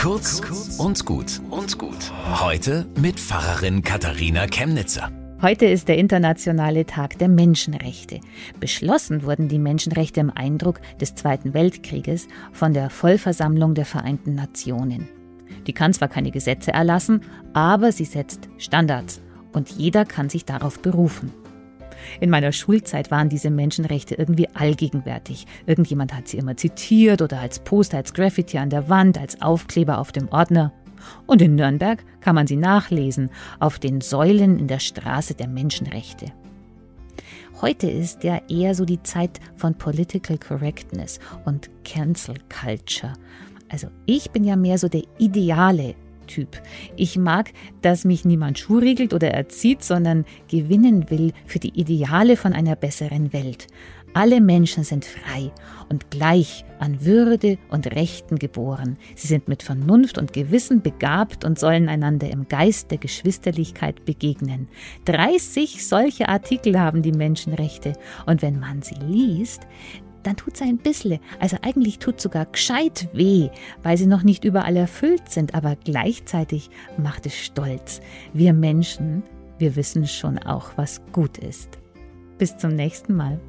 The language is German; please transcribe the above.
Kurz und gut und gut. Heute mit Pfarrerin Katharina Chemnitzer. Heute ist der internationale Tag der Menschenrechte. Beschlossen wurden die Menschenrechte im Eindruck des Zweiten Weltkrieges von der Vollversammlung der Vereinten Nationen. Die kann zwar keine Gesetze erlassen, aber sie setzt Standards und jeder kann sich darauf berufen. In meiner Schulzeit waren diese Menschenrechte irgendwie allgegenwärtig. Irgendjemand hat sie immer zitiert oder als Poster, als Graffiti an der Wand, als Aufkleber auf dem Ordner. Und in Nürnberg kann man sie nachlesen, auf den Säulen in der Straße der Menschenrechte. Heute ist ja eher so die Zeit von Political Correctness und Cancel Culture. Also ich bin ja mehr so der ideale Typ. Ich mag, dass mich niemand schuhriegelt oder erzieht, sondern gewinnen will für die Ideale von einer besseren Welt. Alle Menschen sind frei und gleich an Würde und Rechten geboren. Sie sind mit Vernunft und Gewissen begabt und sollen einander im Geist der Geschwisterlichkeit begegnen. 30 solche Artikel haben die Menschenrechte und wenn man sie liest, dann tut es ein bisschen. Also eigentlich tut sogar gescheit weh, weil sie noch nicht überall erfüllt sind, aber gleichzeitig macht es stolz. Wir Menschen, wir wissen schon auch, was gut ist. Bis zum nächsten Mal.